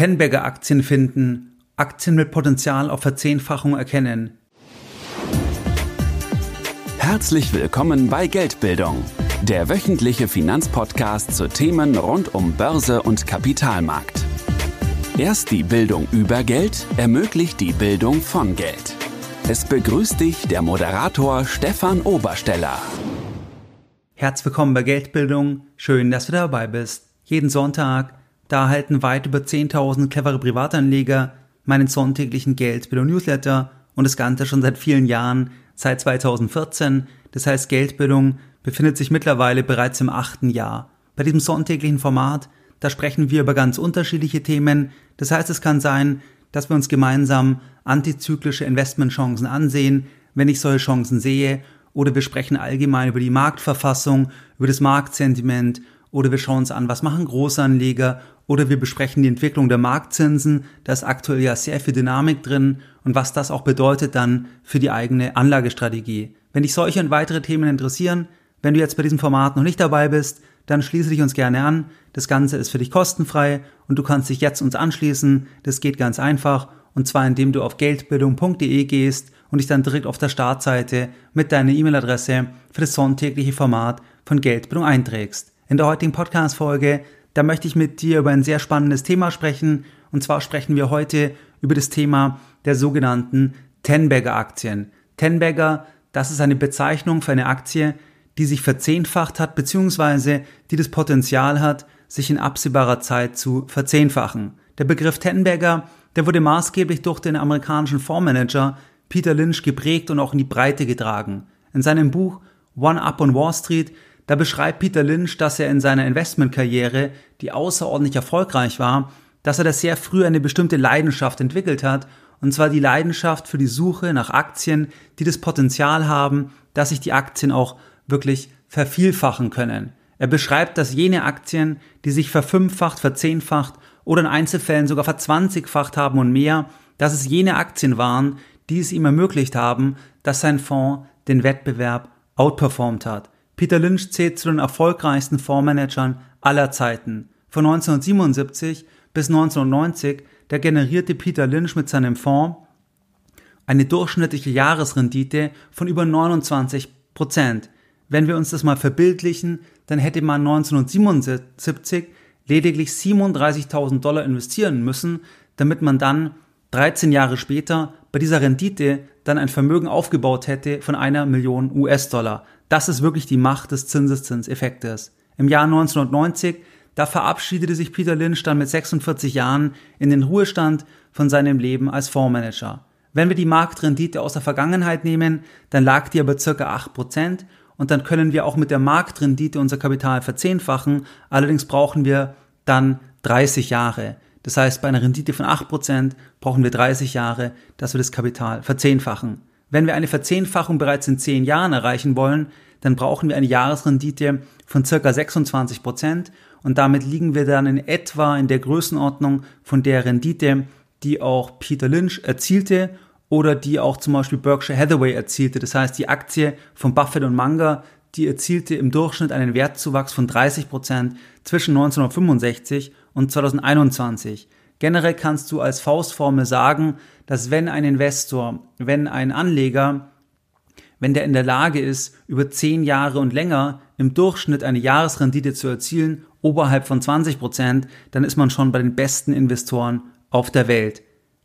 Tenberger Aktien finden, Aktien mit Potenzial auf Verzehnfachung erkennen. Herzlich willkommen bei Geldbildung, der wöchentliche Finanzpodcast zu Themen rund um Börse und Kapitalmarkt. Erst die Bildung über Geld ermöglicht die Bildung von Geld. Es begrüßt dich der Moderator Stefan Obersteller. Herzlich willkommen bei Geldbildung. Schön, dass du dabei bist. Jeden Sonntag da erhalten weit über 10.000 clevere Privatanleger meinen sonntäglichen Geldbildung Newsletter und das Ganze schon seit vielen Jahren, seit 2014. Das heißt, Geldbildung befindet sich mittlerweile bereits im achten Jahr. Bei diesem sonntäglichen Format, da sprechen wir über ganz unterschiedliche Themen. Das heißt, es kann sein, dass wir uns gemeinsam antizyklische Investmentchancen ansehen, wenn ich solche Chancen sehe, oder wir sprechen allgemein über die Marktverfassung, über das Marktsentiment oder wir schauen uns an, was machen Großanleger oder wir besprechen die Entwicklung der Marktzinsen. Da ist aktuell ja sehr viel Dynamik drin und was das auch bedeutet dann für die eigene Anlagestrategie. Wenn dich solche und weitere Themen interessieren, wenn du jetzt bei diesem Format noch nicht dabei bist, dann schließe dich uns gerne an. Das Ganze ist für dich kostenfrei und du kannst dich jetzt uns anschließen. Das geht ganz einfach und zwar indem du auf geldbildung.de gehst und dich dann direkt auf der Startseite mit deiner E-Mail-Adresse für das sonntägliche Format von Geldbildung einträgst. In der heutigen Podcast-Folge, da möchte ich mit dir über ein sehr spannendes Thema sprechen. Und zwar sprechen wir heute über das Thema der sogenannten Tenbagger Aktien. Tenbagger, das ist eine Bezeichnung für eine Aktie, die sich verzehnfacht hat, beziehungsweise die das Potenzial hat, sich in absehbarer Zeit zu verzehnfachen. Der Begriff Tenbagger, der wurde maßgeblich durch den amerikanischen Fondsmanager Peter Lynch geprägt und auch in die Breite getragen. In seinem Buch One Up on Wall Street da beschreibt Peter Lynch, dass er in seiner Investmentkarriere, die außerordentlich erfolgreich war, dass er da sehr früh eine bestimmte Leidenschaft entwickelt hat, und zwar die Leidenschaft für die Suche nach Aktien, die das Potenzial haben, dass sich die Aktien auch wirklich vervielfachen können. Er beschreibt, dass jene Aktien, die sich verfünffacht, verzehnfacht oder in Einzelfällen sogar verzwanzigfacht haben und mehr, dass es jene Aktien waren, die es ihm ermöglicht haben, dass sein Fonds den Wettbewerb outperformt hat. Peter Lynch zählt zu den erfolgreichsten Fondsmanagern aller Zeiten. Von 1977 bis 1990, da generierte Peter Lynch mit seinem Fonds eine durchschnittliche Jahresrendite von über 29 Prozent. Wenn wir uns das mal verbildlichen, dann hätte man 1977 lediglich 37.000 Dollar investieren müssen, damit man dann 13 Jahre später bei dieser Rendite dann ein Vermögen aufgebaut hätte von einer Million US-Dollar. Das ist wirklich die Macht des Zinseszinseffektes. Im Jahr 1990, da verabschiedete sich Peter Lynch dann mit 46 Jahren in den Ruhestand von seinem Leben als Fondsmanager. Wenn wir die Marktrendite aus der Vergangenheit nehmen, dann lag die aber circa 8% und dann können wir auch mit der Marktrendite unser Kapital verzehnfachen. Allerdings brauchen wir dann 30 Jahre. Das heißt, bei einer Rendite von 8% brauchen wir 30 Jahre, dass wir das Kapital verzehnfachen. Wenn wir eine Verzehnfachung bereits in 10 Jahren erreichen wollen, dann brauchen wir eine Jahresrendite von circa 26% und damit liegen wir dann in etwa in der Größenordnung von der Rendite, die auch Peter Lynch erzielte oder die auch zum Beispiel Berkshire Hathaway erzielte. Das heißt, die Aktie von Buffett und Munger, die erzielte im Durchschnitt einen Wertzuwachs von 30% zwischen 1965 und 2021. Generell kannst du als Faustformel sagen, dass wenn ein Investor, wenn ein Anleger, wenn der in der Lage ist, über zehn Jahre und länger im Durchschnitt eine Jahresrendite zu erzielen, oberhalb von 20 Prozent, dann ist man schon bei den besten Investoren auf der Welt.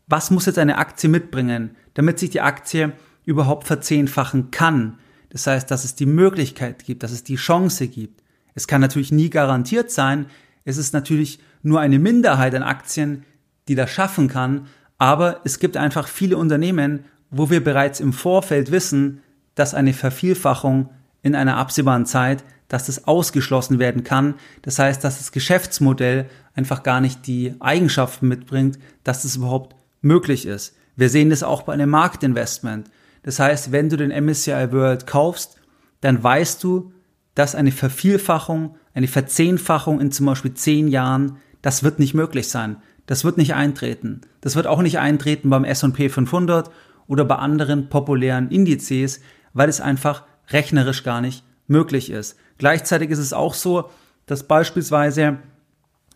Was muss jetzt eine Aktie mitbringen, damit sich die Aktie überhaupt verzehnfachen kann? Das heißt, dass es die Möglichkeit gibt, dass es die Chance gibt. Es kann natürlich nie garantiert sein, es ist natürlich nur eine Minderheit an Aktien, die das schaffen kann, aber es gibt einfach viele Unternehmen, wo wir bereits im Vorfeld wissen, dass eine Vervielfachung in einer absehbaren Zeit, dass das ausgeschlossen werden kann. Das heißt, dass das Geschäftsmodell einfach gar nicht die Eigenschaften mitbringt, dass das überhaupt möglich ist. Wir sehen das auch bei einem Marktinvestment. Das heißt, wenn du den MSCI World kaufst, dann weißt du, dass eine Vervielfachung, eine Verzehnfachung in zum Beispiel zehn Jahren, das wird nicht möglich sein. Das wird nicht eintreten. Das wird auch nicht eintreten beim S&P 500 oder bei anderen populären Indizes, weil es einfach rechnerisch gar nicht möglich ist. Gleichzeitig ist es auch so, dass beispielsweise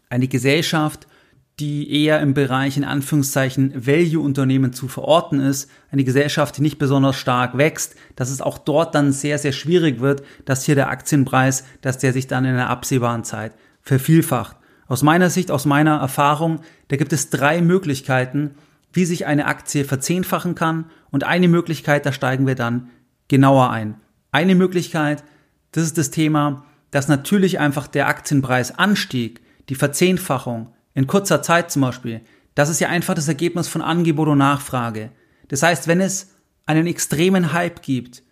eine Gesellschaft, die eher im Bereich in Anführungszeichen Value-Unternehmen zu verorten ist, eine Gesellschaft, die nicht besonders stark wächst, dass es auch dort dann sehr, sehr schwierig wird, dass hier der Aktienpreis, dass der sich dann in einer absehbaren Zeit vervielfacht. Aus meiner Sicht, aus meiner Erfahrung, da gibt es drei Möglichkeiten, wie sich eine Aktie verzehnfachen kann und eine Möglichkeit, da steigen wir dann genauer ein. Eine Möglichkeit, das ist das Thema, dass natürlich einfach der Aktienpreisanstieg, die Verzehnfachung in kurzer Zeit zum Beispiel, das ist ja einfach das Ergebnis von Angebot und Nachfrage. Das heißt, wenn es einen extremen Hype gibt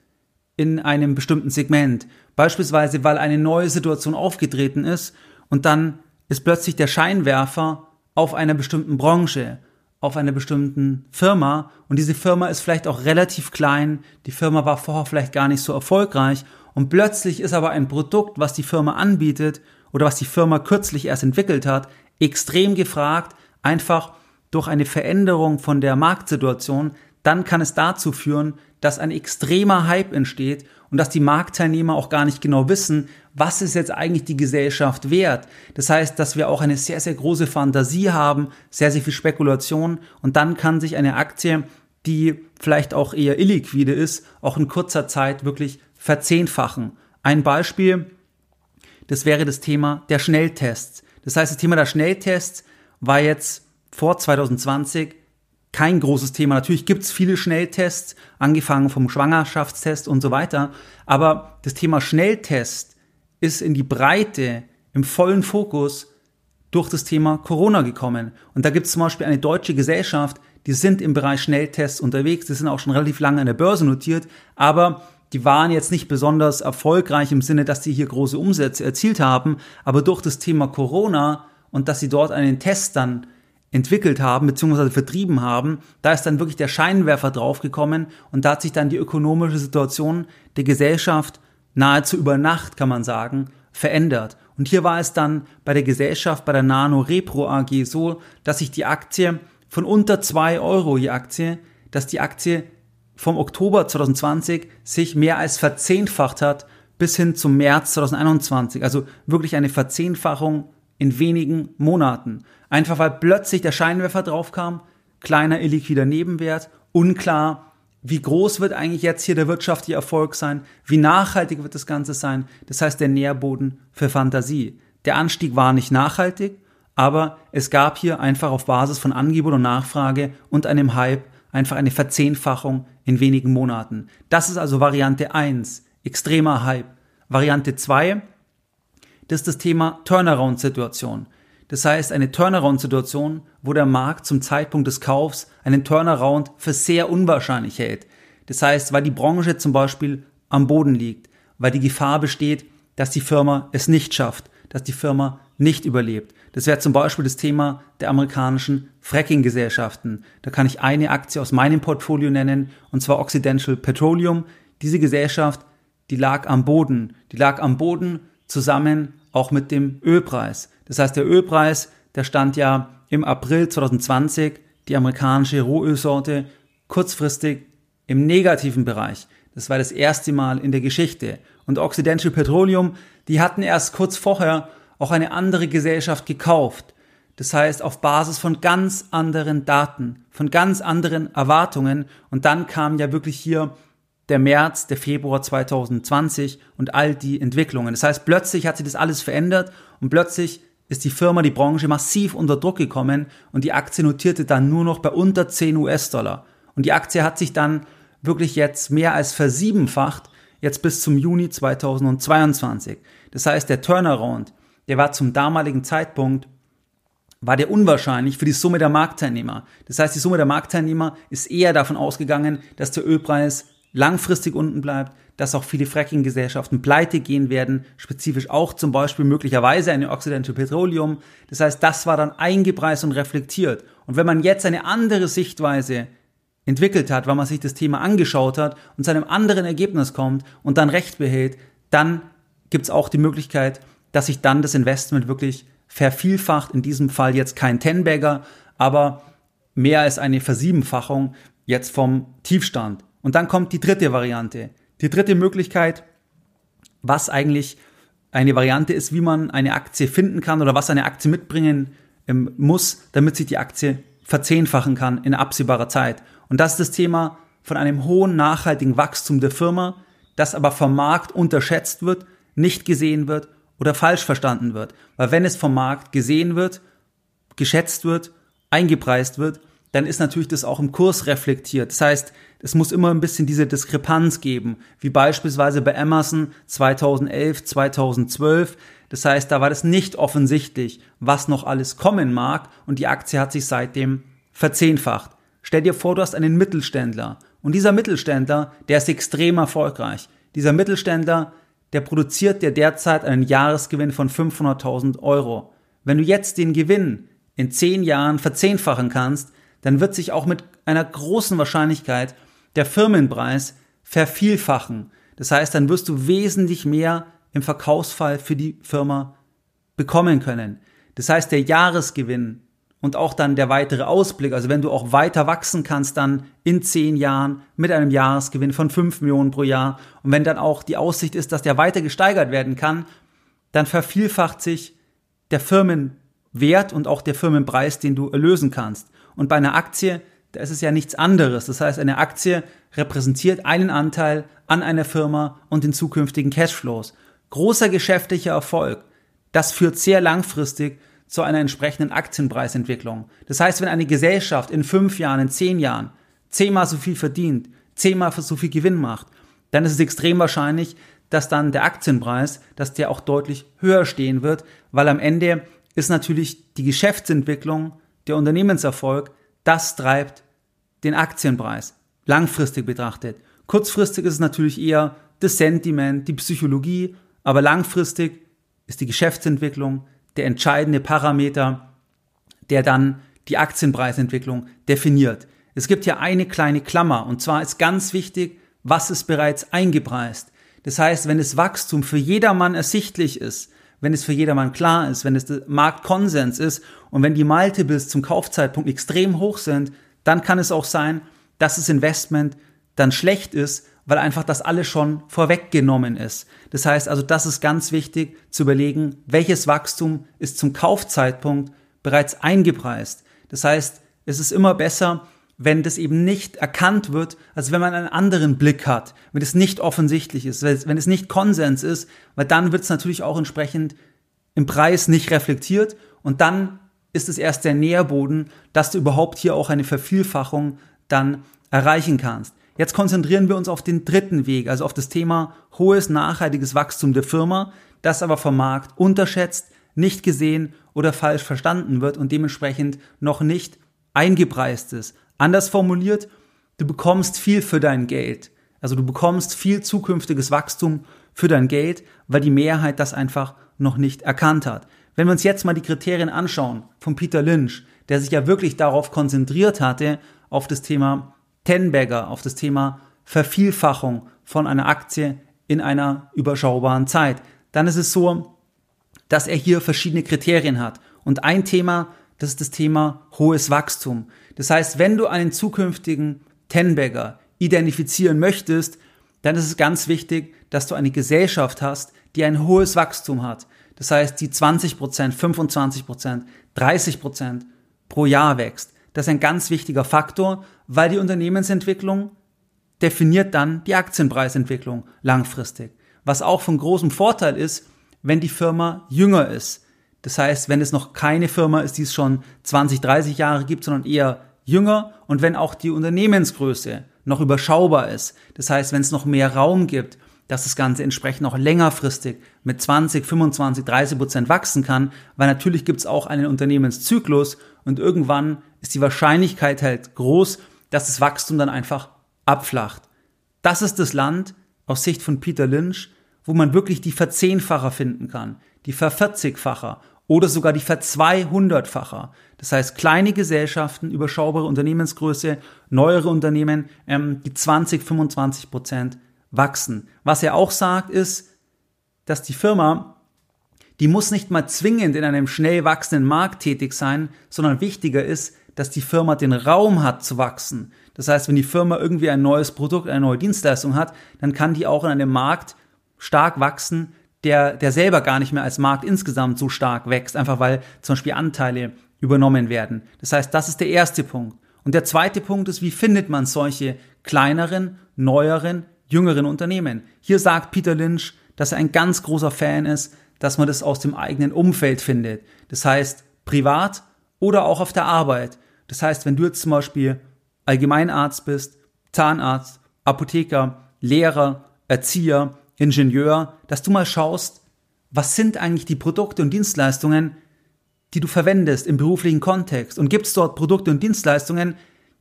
in einem bestimmten Segment, beispielsweise weil eine neue Situation aufgetreten ist und dann ist plötzlich der Scheinwerfer auf einer bestimmten Branche, auf einer bestimmten Firma und diese Firma ist vielleicht auch relativ klein, die Firma war vorher vielleicht gar nicht so erfolgreich und plötzlich ist aber ein Produkt, was die Firma anbietet oder was die Firma kürzlich erst entwickelt hat, extrem gefragt, einfach durch eine Veränderung von der Marktsituation, dann kann es dazu führen, dass ein extremer Hype entsteht und dass die Marktteilnehmer auch gar nicht genau wissen, was ist jetzt eigentlich die Gesellschaft wert. Das heißt, dass wir auch eine sehr, sehr große Fantasie haben, sehr, sehr viel Spekulation und dann kann sich eine Aktie, die vielleicht auch eher illiquide ist, auch in kurzer Zeit wirklich verzehnfachen. Ein Beispiel, das wäre das Thema der Schnelltests. Das heißt, das Thema der Schnelltests war jetzt vor 2020 kein großes Thema. Natürlich gibt es viele Schnelltests, angefangen vom Schwangerschaftstest und so weiter. Aber das Thema Schnelltest ist in die Breite, im vollen Fokus durch das Thema Corona gekommen. Und da gibt es zum Beispiel eine deutsche Gesellschaft, die sind im Bereich Schnelltests unterwegs, die sind auch schon relativ lange an der Börse notiert, aber die waren jetzt nicht besonders erfolgreich im Sinne, dass sie hier große Umsätze erzielt haben, aber durch das Thema Corona und dass sie dort einen Test dann entwickelt haben bzw. vertrieben haben, da ist dann wirklich der Scheinwerfer draufgekommen und da hat sich dann die ökonomische Situation der Gesellschaft nahezu über Nacht, kann man sagen, verändert. Und hier war es dann bei der Gesellschaft, bei der Nano Repro AG so, dass sich die Aktie von unter zwei Euro je Aktie, dass die Aktie vom Oktober 2020 sich mehr als verzehnfacht hat bis hin zum März 2021. Also wirklich eine Verzehnfachung in wenigen Monaten. Einfach weil plötzlich der Scheinwerfer draufkam, kleiner illiquider Nebenwert, unklar, wie groß wird eigentlich jetzt hier der wirtschaftliche Erfolg sein, wie nachhaltig wird das Ganze sein. Das heißt, der Nährboden für Fantasie. Der Anstieg war nicht nachhaltig, aber es gab hier einfach auf Basis von Angebot und Nachfrage und einem Hype einfach eine Verzehnfachung in wenigen Monaten. Das ist also Variante 1, extremer Hype. Variante 2, das ist das Thema Turnaround-Situation. Das heißt, eine Turnaround-Situation, wo der Markt zum Zeitpunkt des Kaufs einen Turnaround für sehr unwahrscheinlich hält. Das heißt, weil die Branche zum Beispiel am Boden liegt, weil die Gefahr besteht, dass die Firma es nicht schafft, dass die Firma nicht überlebt. Das wäre zum Beispiel das Thema der amerikanischen Fracking-Gesellschaften. Da kann ich eine Aktie aus meinem Portfolio nennen, und zwar Occidental Petroleum. Diese Gesellschaft, die lag am Boden. Die lag am Boden zusammen auch mit dem Ölpreis. Das heißt, der Ölpreis, der stand ja im April 2020, die amerikanische Rohölsorte, kurzfristig im negativen Bereich. Das war das erste Mal in der Geschichte. Und Occidental Petroleum, die hatten erst kurz vorher auch eine andere Gesellschaft gekauft. Das heißt, auf Basis von ganz anderen Daten, von ganz anderen Erwartungen. Und dann kam ja wirklich hier der März, der Februar 2020 und all die Entwicklungen. Das heißt, plötzlich hat sich das alles verändert und plötzlich ist die Firma, die Branche massiv unter Druck gekommen und die Aktie notierte dann nur noch bei unter 10 US-Dollar. Und die Aktie hat sich dann wirklich jetzt mehr als versiebenfacht, jetzt bis zum Juni 2022. Das heißt, der Turnaround, der war zum damaligen Zeitpunkt, war der unwahrscheinlich für die Summe der Marktteilnehmer. Das heißt, die Summe der Marktteilnehmer ist eher davon ausgegangen, dass der Ölpreis langfristig unten bleibt, dass auch viele Fracking-Gesellschaften pleite gehen werden, spezifisch auch zum Beispiel möglicherweise eine Occidental Petroleum. Das heißt, das war dann eingepreist und reflektiert. Und wenn man jetzt eine andere Sichtweise entwickelt hat, weil man sich das Thema angeschaut hat und zu einem anderen Ergebnis kommt und dann Recht behält, dann gibt es auch die Möglichkeit, dass sich dann das Investment wirklich vervielfacht. In diesem Fall jetzt kein Ten-Bagger, aber mehr als eine Versiebenfachung jetzt vom Tiefstand. Und dann kommt die dritte Variante. Die dritte Möglichkeit, was eigentlich eine Variante ist, wie man eine Aktie finden kann oder was eine Aktie mitbringen ähm, muss, damit sich die Aktie verzehnfachen kann in absehbarer Zeit. Und das ist das Thema von einem hohen nachhaltigen Wachstum der Firma, das aber vom Markt unterschätzt wird, nicht gesehen wird oder falsch verstanden wird. Weil wenn es vom Markt gesehen wird, geschätzt wird, eingepreist wird, dann ist natürlich das auch im Kurs reflektiert. Das heißt, es muss immer ein bisschen diese Diskrepanz geben, wie beispielsweise bei Amazon 2011, 2012. Das heißt, da war das nicht offensichtlich, was noch alles kommen mag und die Aktie hat sich seitdem verzehnfacht. Stell dir vor, du hast einen Mittelständler und dieser Mittelständler, der ist extrem erfolgreich. Dieser Mittelständler, der produziert dir derzeit einen Jahresgewinn von 500.000 Euro. Wenn du jetzt den Gewinn in zehn Jahren verzehnfachen kannst, dann wird sich auch mit einer großen Wahrscheinlichkeit der Firmenpreis vervielfachen. Das heißt, dann wirst du wesentlich mehr im Verkaufsfall für die Firma bekommen können. Das heißt, der Jahresgewinn und auch dann der weitere Ausblick, also wenn du auch weiter wachsen kannst, dann in zehn Jahren mit einem Jahresgewinn von fünf Millionen pro Jahr und wenn dann auch die Aussicht ist, dass der weiter gesteigert werden kann, dann vervielfacht sich der Firmenwert und auch der Firmenpreis, den du erlösen kannst. Und bei einer Aktie, da ist es ja nichts anderes. Das heißt, eine Aktie repräsentiert einen Anteil an einer Firma und den zukünftigen Cashflows. Großer geschäftlicher Erfolg, das führt sehr langfristig zu einer entsprechenden Aktienpreisentwicklung. Das heißt, wenn eine Gesellschaft in fünf Jahren, in zehn Jahren zehnmal so viel verdient, zehnmal so viel Gewinn macht, dann ist es extrem wahrscheinlich, dass dann der Aktienpreis, dass der auch deutlich höher stehen wird, weil am Ende ist natürlich die Geschäftsentwicklung der Unternehmenserfolg, das treibt den Aktienpreis, langfristig betrachtet. Kurzfristig ist es natürlich eher das Sentiment, die Psychologie, aber langfristig ist die Geschäftsentwicklung der entscheidende Parameter, der dann die Aktienpreisentwicklung definiert. Es gibt hier eine kleine Klammer und zwar ist ganz wichtig, was ist bereits eingepreist. Das heißt, wenn das Wachstum für jedermann ersichtlich ist, wenn es für jedermann klar ist, wenn es der Marktkonsens ist und wenn die Multiples zum Kaufzeitpunkt extrem hoch sind, dann kann es auch sein, dass das Investment dann schlecht ist, weil einfach das alles schon vorweggenommen ist. Das heißt also, das ist ganz wichtig zu überlegen, welches Wachstum ist zum Kaufzeitpunkt bereits eingepreist. Das heißt, es ist immer besser, wenn das eben nicht erkannt wird, als wenn man einen anderen Blick hat, wenn es nicht offensichtlich ist, wenn es nicht Konsens ist, weil dann wird es natürlich auch entsprechend im Preis nicht reflektiert und dann ist es erst der Nährboden, dass du überhaupt hier auch eine Vervielfachung dann erreichen kannst. Jetzt konzentrieren wir uns auf den dritten Weg, also auf das Thema hohes nachhaltiges Wachstum der Firma, das aber vom Markt unterschätzt, nicht gesehen oder falsch verstanden wird und dementsprechend noch nicht eingepreist ist. Anders formuliert, du bekommst viel für dein Geld. Also du bekommst viel zukünftiges Wachstum für dein Geld, weil die Mehrheit das einfach noch nicht erkannt hat. Wenn wir uns jetzt mal die Kriterien anschauen von Peter Lynch, der sich ja wirklich darauf konzentriert hatte, auf das Thema Tenbagger, auf das Thema Vervielfachung von einer Aktie in einer überschaubaren Zeit, dann ist es so, dass er hier verschiedene Kriterien hat. Und ein Thema, das ist das Thema hohes Wachstum. Das heißt, wenn du einen zukünftigen Tenbagger identifizieren möchtest, dann ist es ganz wichtig, dass du eine Gesellschaft hast, die ein hohes Wachstum hat. Das heißt, die 20%, 25%, 30% pro Jahr wächst. Das ist ein ganz wichtiger Faktor, weil die Unternehmensentwicklung definiert dann die Aktienpreisentwicklung langfristig. Was auch von großem Vorteil ist, wenn die Firma jünger ist. Das heißt, wenn es noch keine Firma ist, die es schon 20, 30 Jahre gibt, sondern eher jünger und wenn auch die Unternehmensgröße noch überschaubar ist. Das heißt, wenn es noch mehr Raum gibt, dass das Ganze entsprechend auch längerfristig mit 20, 25, 30 Prozent wachsen kann, weil natürlich gibt es auch einen Unternehmenszyklus und irgendwann ist die Wahrscheinlichkeit halt groß, dass das Wachstum dann einfach abflacht. Das ist das Land aus Sicht von Peter Lynch, wo man wirklich die Verzehnfacher finden kann, die Vervierzigfacher oder sogar die Verzweihundertfacher. Das heißt, kleine Gesellschaften, überschaubare Unternehmensgröße, neuere Unternehmen, ähm, die 20, 25 Prozent wachsen. Was er auch sagt, ist, dass die Firma, die muss nicht mal zwingend in einem schnell wachsenden Markt tätig sein, sondern wichtiger ist, dass die Firma den Raum hat zu wachsen. Das heißt, wenn die Firma irgendwie ein neues Produkt, eine neue Dienstleistung hat, dann kann die auch in einem Markt stark wachsen, der, der selber gar nicht mehr als Markt insgesamt so stark wächst, einfach weil zum Beispiel Anteile übernommen werden. Das heißt, das ist der erste Punkt. Und der zweite Punkt ist, wie findet man solche kleineren, neueren, jüngeren Unternehmen? Hier sagt Peter Lynch, dass er ein ganz großer Fan ist, dass man das aus dem eigenen Umfeld findet. Das heißt, privat oder auch auf der Arbeit. Das heißt, wenn du jetzt zum Beispiel Allgemeinarzt bist, Zahnarzt, Apotheker, Lehrer, Erzieher, Ingenieur, dass du mal schaust, was sind eigentlich die Produkte und Dienstleistungen, die du verwendest im beruflichen Kontext? Und gibt es dort Produkte und Dienstleistungen,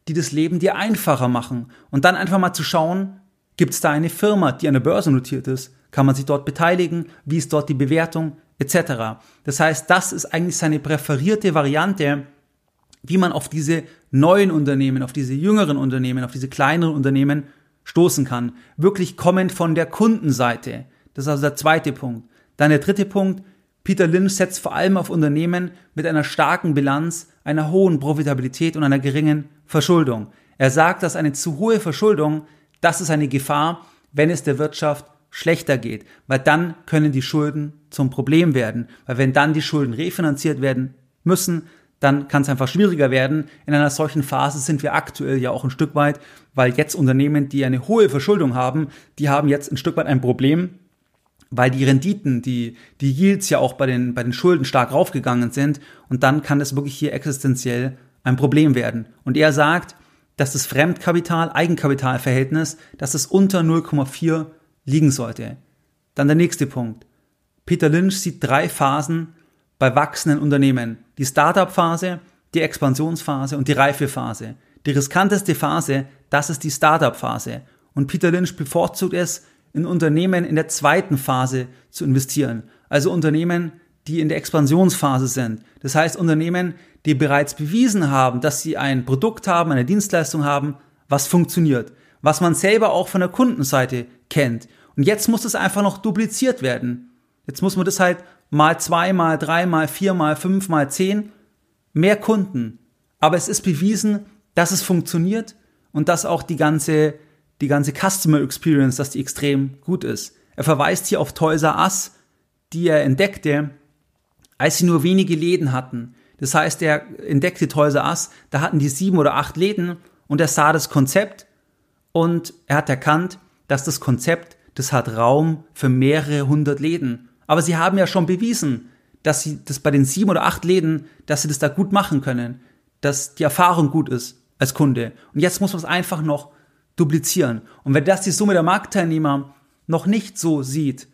die das Leben dir einfacher machen? Und dann einfach mal zu schauen, gibt es da eine Firma, die an der Börse notiert ist, kann man sich dort beteiligen, wie ist dort die Bewertung? Etc. Das heißt, das ist eigentlich seine präferierte Variante, wie man auf diese neuen Unternehmen, auf diese jüngeren Unternehmen, auf diese kleineren Unternehmen stoßen kann. Wirklich kommend von der Kundenseite. Das ist also der zweite Punkt. Dann der dritte Punkt. Peter Lynch setzt vor allem auf Unternehmen mit einer starken Bilanz, einer hohen Profitabilität und einer geringen Verschuldung. Er sagt, dass eine zu hohe Verschuldung, das ist eine Gefahr, wenn es der Wirtschaft schlechter geht, weil dann können die Schulden zum Problem werden, weil wenn dann die Schulden refinanziert werden müssen, dann kann es einfach schwieriger werden. In einer solchen Phase sind wir aktuell ja auch ein Stück weit, weil jetzt Unternehmen, die eine hohe Verschuldung haben, die haben jetzt ein Stück weit ein Problem, weil die Renditen, die, die Yields ja auch bei den, bei den Schulden stark raufgegangen sind und dann kann es wirklich hier existenziell ein Problem werden. Und er sagt, dass das Fremdkapital-Eigenkapitalverhältnis, dass es unter 0,4 liegen sollte. Dann der nächste Punkt. Peter Lynch sieht drei Phasen bei wachsenden Unternehmen. Die Startup-Phase, die Expansionsphase und die Reifephase. Die riskanteste Phase, das ist die Startup-Phase. Und Peter Lynch bevorzugt es, in Unternehmen in der zweiten Phase zu investieren. Also Unternehmen, die in der Expansionsphase sind. Das heißt Unternehmen, die bereits bewiesen haben, dass sie ein Produkt haben, eine Dienstleistung haben, was funktioniert, was man selber auch von der Kundenseite kennt. Und jetzt muss es einfach noch dupliziert werden. Jetzt muss man das halt mal zwei, mal drei, mal vier, mal fünf, mal zehn, mehr Kunden. Aber es ist bewiesen, dass es funktioniert und dass auch die ganze, die ganze Customer Experience, dass die extrem gut ist. Er verweist hier auf Toys R Us, die er entdeckte, als sie nur wenige Läden hatten. Das heißt, er entdeckte Toys R Us, da hatten die sieben oder acht Läden und er sah das Konzept und er hat erkannt, dass das Konzept, das hat Raum für mehrere hundert Läden. Aber sie haben ja schon bewiesen, dass sie das bei den sieben oder acht Läden, dass sie das da gut machen können, dass die Erfahrung gut ist als Kunde. Und jetzt muss man es einfach noch duplizieren. Und wenn das die Summe der Marktteilnehmer noch nicht so sieht,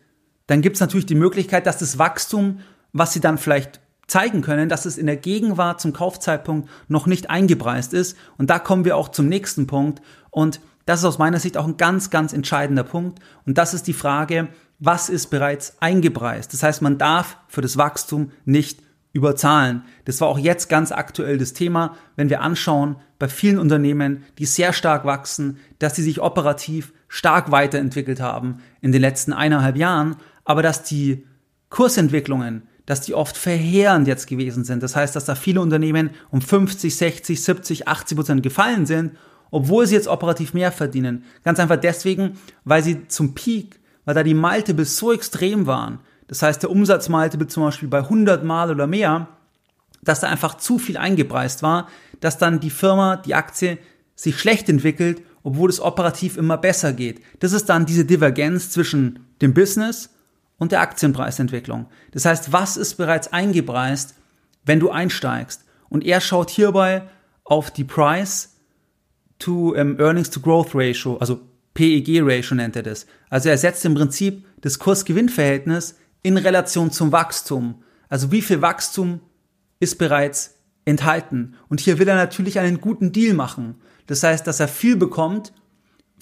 dann gibt es natürlich die Möglichkeit, dass das Wachstum, was sie dann vielleicht zeigen können, dass es in der Gegenwart zum Kaufzeitpunkt noch nicht eingepreist ist. Und da kommen wir auch zum nächsten Punkt. Und das ist aus meiner Sicht auch ein ganz, ganz entscheidender Punkt. Und das ist die Frage, was ist bereits eingepreist. Das heißt, man darf für das Wachstum nicht überzahlen. Das war auch jetzt ganz aktuell das Thema, wenn wir anschauen, bei vielen Unternehmen, die sehr stark wachsen, dass sie sich operativ stark weiterentwickelt haben in den letzten eineinhalb Jahren, aber dass die Kursentwicklungen, dass die oft verheerend jetzt gewesen sind. Das heißt, dass da viele Unternehmen um 50, 60, 70, 80 Prozent gefallen sind, obwohl sie jetzt operativ mehr verdienen. Ganz einfach deswegen, weil sie zum Peak weil da die Multiples so extrem waren, das heißt der Umsatzmultiple zum Beispiel bei 100 Mal oder mehr, dass da einfach zu viel eingepreist war, dass dann die Firma, die Aktie sich schlecht entwickelt, obwohl es operativ immer besser geht. Das ist dann diese Divergenz zwischen dem Business und der Aktienpreisentwicklung. Das heißt, was ist bereits eingepreist, wenn du einsteigst? Und er schaut hierbei auf die Price to ähm, Earnings to Growth Ratio, also PEG-Ratio nennt er das. Also er setzt im Prinzip das Kurs-Gewinn-Verhältnis in Relation zum Wachstum. Also wie viel Wachstum ist bereits enthalten. Und hier will er natürlich einen guten Deal machen. Das heißt, dass er viel bekommt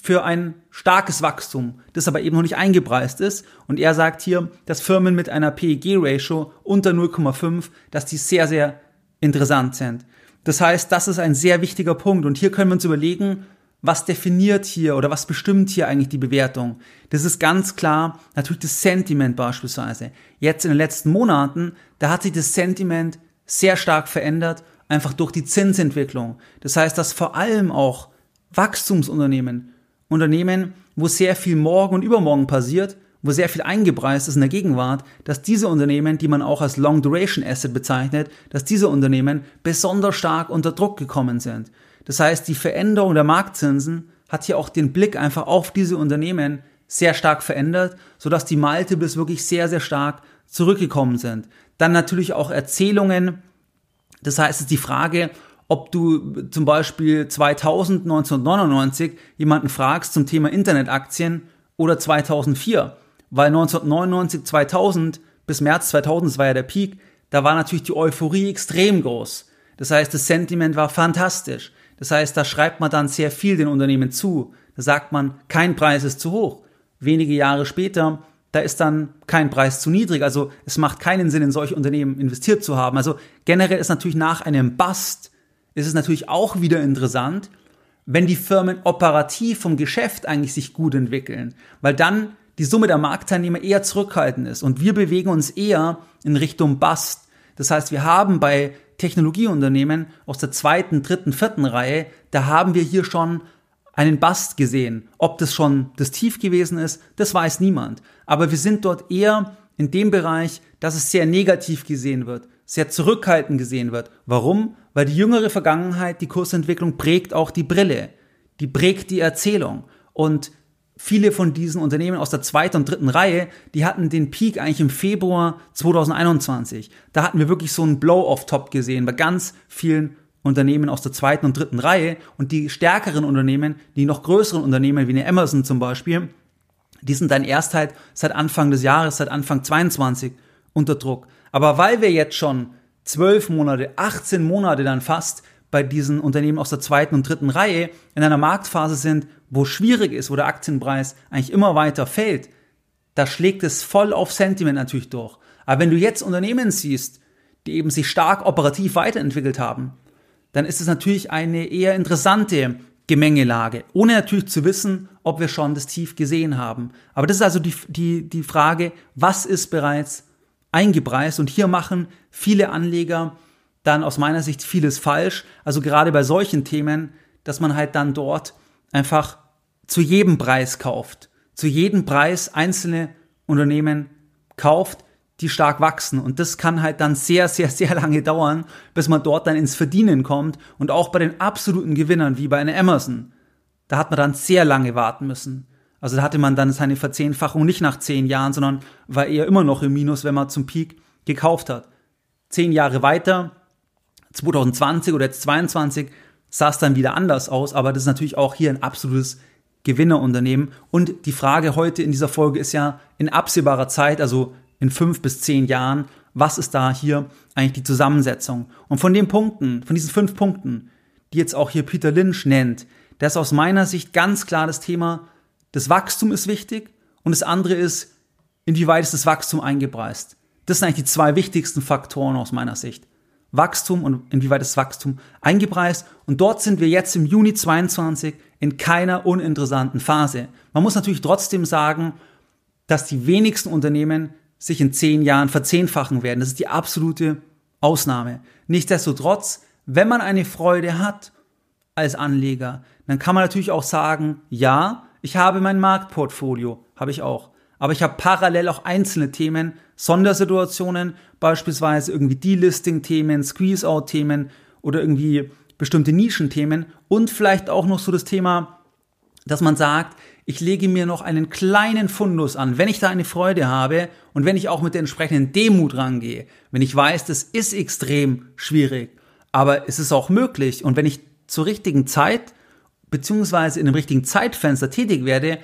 für ein starkes Wachstum, das aber eben noch nicht eingepreist ist. Und er sagt hier, dass Firmen mit einer PEG-Ratio unter 0,5, dass die sehr, sehr interessant sind. Das heißt, das ist ein sehr wichtiger Punkt. Und hier können wir uns überlegen, was definiert hier oder was bestimmt hier eigentlich die Bewertung? Das ist ganz klar natürlich das Sentiment beispielsweise. Jetzt in den letzten Monaten, da hat sich das Sentiment sehr stark verändert, einfach durch die Zinsentwicklung. Das heißt, dass vor allem auch Wachstumsunternehmen, Unternehmen, wo sehr viel morgen und übermorgen passiert wo sehr viel eingepreist ist in der Gegenwart, dass diese Unternehmen, die man auch als Long Duration Asset bezeichnet, dass diese Unternehmen besonders stark unter Druck gekommen sind. Das heißt, die Veränderung der Marktzinsen hat hier auch den Blick einfach auf diese Unternehmen sehr stark verändert, sodass die Multiples wirklich sehr, sehr stark zurückgekommen sind. Dann natürlich auch Erzählungen. Das heißt, es ist die Frage, ob du zum Beispiel 2000, 1999 jemanden fragst zum Thema Internetaktien oder 2004. Weil 1999, 2000 bis März 2000, das war ja der Peak, da war natürlich die Euphorie extrem groß. Das heißt, das Sentiment war fantastisch. Das heißt, da schreibt man dann sehr viel den Unternehmen zu. Da sagt man, kein Preis ist zu hoch. Wenige Jahre später da ist dann kein Preis zu niedrig. Also es macht keinen Sinn, in solche Unternehmen investiert zu haben. Also generell ist natürlich nach einem Bust, ist es natürlich auch wieder interessant, wenn die Firmen operativ vom Geschäft eigentlich sich gut entwickeln, weil dann die Summe der Marktteilnehmer eher zurückhaltend ist und wir bewegen uns eher in Richtung Bust. Das heißt, wir haben bei Technologieunternehmen aus der zweiten, dritten, vierten Reihe, da haben wir hier schon einen Bast gesehen. Ob das schon das Tief gewesen ist, das weiß niemand. Aber wir sind dort eher in dem Bereich, dass es sehr negativ gesehen wird, sehr zurückhaltend gesehen wird. Warum? Weil die jüngere Vergangenheit, die Kursentwicklung prägt auch die Brille, die prägt die Erzählung. Und viele von diesen Unternehmen aus der zweiten und dritten Reihe, die hatten den Peak eigentlich im Februar 2021. Da hatten wir wirklich so einen Blow-off-Top gesehen bei ganz vielen Unternehmen aus der zweiten und dritten Reihe und die stärkeren Unternehmen, die noch größeren Unternehmen wie eine Amazon zum Beispiel, die sind dann erst halt seit Anfang des Jahres, seit Anfang 22 unter Druck. Aber weil wir jetzt schon zwölf Monate, 18 Monate dann fast bei diesen Unternehmen aus der zweiten und dritten Reihe in einer Marktphase sind, wo schwierig ist, wo der Aktienpreis eigentlich immer weiter fällt, da schlägt es voll auf Sentiment natürlich durch. Aber wenn du jetzt Unternehmen siehst, die eben sich stark operativ weiterentwickelt haben, dann ist es natürlich eine eher interessante Gemengelage, ohne natürlich zu wissen, ob wir schon das Tief gesehen haben. Aber das ist also die, die, die Frage, was ist bereits eingepreist? Und hier machen viele Anleger dann aus meiner Sicht vieles falsch. Also gerade bei solchen Themen, dass man halt dann dort einfach zu jedem Preis kauft, zu jedem Preis einzelne Unternehmen kauft, die stark wachsen. Und das kann halt dann sehr, sehr, sehr lange dauern, bis man dort dann ins Verdienen kommt. Und auch bei den absoluten Gewinnern, wie bei einer Amazon, da hat man dann sehr lange warten müssen. Also da hatte man dann seine Verzehnfachung nicht nach zehn Jahren, sondern war eher immer noch im Minus, wenn man zum Peak gekauft hat. Zehn Jahre weiter, 2020 oder jetzt 22, sah es dann wieder anders aus, aber das ist natürlich auch hier ein absolutes Gewinnerunternehmen. Und die Frage heute in dieser Folge ist ja in absehbarer Zeit, also in fünf bis zehn Jahren, was ist da hier eigentlich die Zusammensetzung? Und von den Punkten, von diesen fünf Punkten, die jetzt auch hier Peter Lynch nennt, da ist aus meiner Sicht ganz klar das Thema, das Wachstum ist wichtig und das andere ist, inwieweit ist das Wachstum eingepreist? Das sind eigentlich die zwei wichtigsten Faktoren aus meiner Sicht. Wachstum und inwieweit ist Wachstum eingepreist. Und dort sind wir jetzt im Juni 22 in keiner uninteressanten Phase. Man muss natürlich trotzdem sagen, dass die wenigsten Unternehmen sich in zehn Jahren verzehnfachen werden. Das ist die absolute Ausnahme. Nichtsdestotrotz, wenn man eine Freude hat als Anleger, dann kann man natürlich auch sagen, ja, ich habe mein Marktportfolio, habe ich auch. Aber ich habe parallel auch einzelne Themen, Sondersituationen, beispielsweise irgendwie Delisting-Themen, Squeeze-Out-Themen oder irgendwie bestimmte Nischenthemen und vielleicht auch noch so das Thema, dass man sagt, ich lege mir noch einen kleinen Fundus an, wenn ich da eine Freude habe und wenn ich auch mit der entsprechenden Demut rangehe, wenn ich weiß, das ist extrem schwierig, aber es ist auch möglich und wenn ich zur richtigen Zeit beziehungsweise in einem richtigen Zeitfenster tätig werde,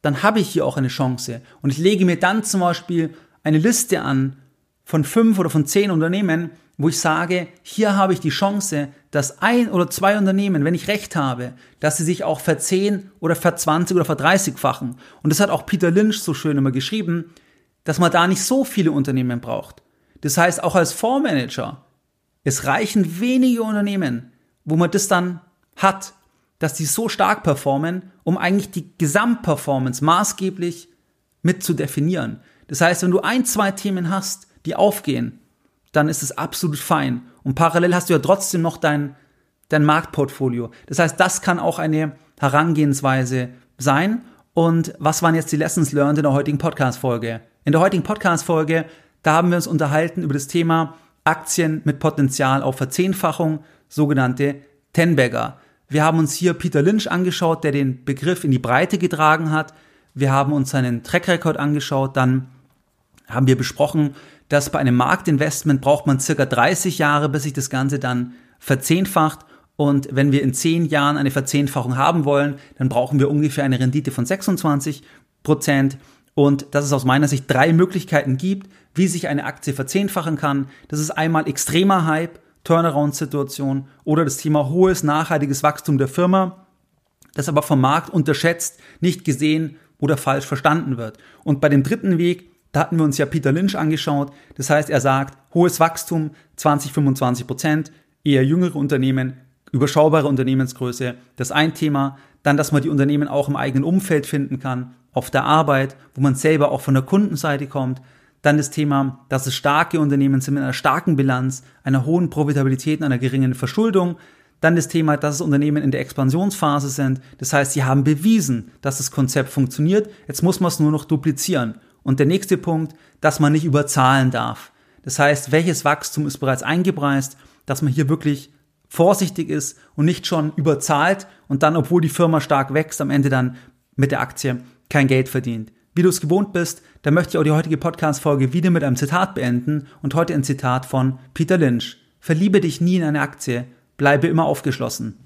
dann habe ich hier auch eine Chance. Und ich lege mir dann zum Beispiel eine Liste an von fünf oder von zehn Unternehmen, wo ich sage, hier habe ich die Chance, dass ein oder zwei Unternehmen, wenn ich recht habe, dass sie sich auch verzehn oder verzwanzig oder verdreißigfachen. Und das hat auch Peter Lynch so schön immer geschrieben, dass man da nicht so viele Unternehmen braucht. Das heißt, auch als Fondsmanager, es reichen wenige Unternehmen, wo man das dann hat, dass die so stark performen, um eigentlich die Gesamtperformance maßgeblich mit zu definieren. Das heißt, wenn du ein, zwei Themen hast, die aufgehen, dann ist es absolut fein. Und parallel hast du ja trotzdem noch dein, dein Marktportfolio. Das heißt, das kann auch eine Herangehensweise sein. Und was waren jetzt die Lessons learned in der heutigen Podcast-Folge? In der heutigen Podcast-Folge, da haben wir uns unterhalten über das Thema Aktien mit Potenzial auf Verzehnfachung, sogenannte Tenbagger. Wir haben uns hier Peter Lynch angeschaut, der den Begriff in die Breite getragen hat. Wir haben uns seinen Track Record angeschaut. Dann haben wir besprochen, dass bei einem Marktinvestment braucht man circa 30 Jahre, bis sich das Ganze dann verzehnfacht. Und wenn wir in 10 Jahren eine Verzehnfachung haben wollen, dann brauchen wir ungefähr eine Rendite von 26 Prozent. Und dass es aus meiner Sicht drei Möglichkeiten gibt, wie sich eine Aktie verzehnfachen kann. Das ist einmal extremer Hype, Turnaround-Situation oder das Thema hohes nachhaltiges Wachstum der Firma, das aber vom Markt unterschätzt, nicht gesehen oder falsch verstanden wird. Und bei dem dritten Weg, da hatten wir uns ja Peter Lynch angeschaut. Das heißt, er sagt, hohes Wachstum, 20, 25 Prozent, eher jüngere Unternehmen, überschaubare Unternehmensgröße. Das ein Thema. Dann, dass man die Unternehmen auch im eigenen Umfeld finden kann, auf der Arbeit, wo man selber auch von der Kundenseite kommt. Dann das Thema, dass es starke Unternehmen sind mit einer starken Bilanz, einer hohen Profitabilität und einer geringen Verschuldung. Dann das Thema, dass es Unternehmen in der Expansionsphase sind. Das heißt, sie haben bewiesen, dass das Konzept funktioniert. Jetzt muss man es nur noch duplizieren. Und der nächste Punkt, dass man nicht überzahlen darf. Das heißt, welches Wachstum ist bereits eingepreist, dass man hier wirklich vorsichtig ist und nicht schon überzahlt und dann, obwohl die Firma stark wächst, am Ende dann mit der Aktie kein Geld verdient. Wie du es gewohnt bist, da möchte ich auch die heutige Podcast-Folge wieder mit einem Zitat beenden und heute ein Zitat von Peter Lynch. Verliebe dich nie in eine Aktie, bleibe immer aufgeschlossen.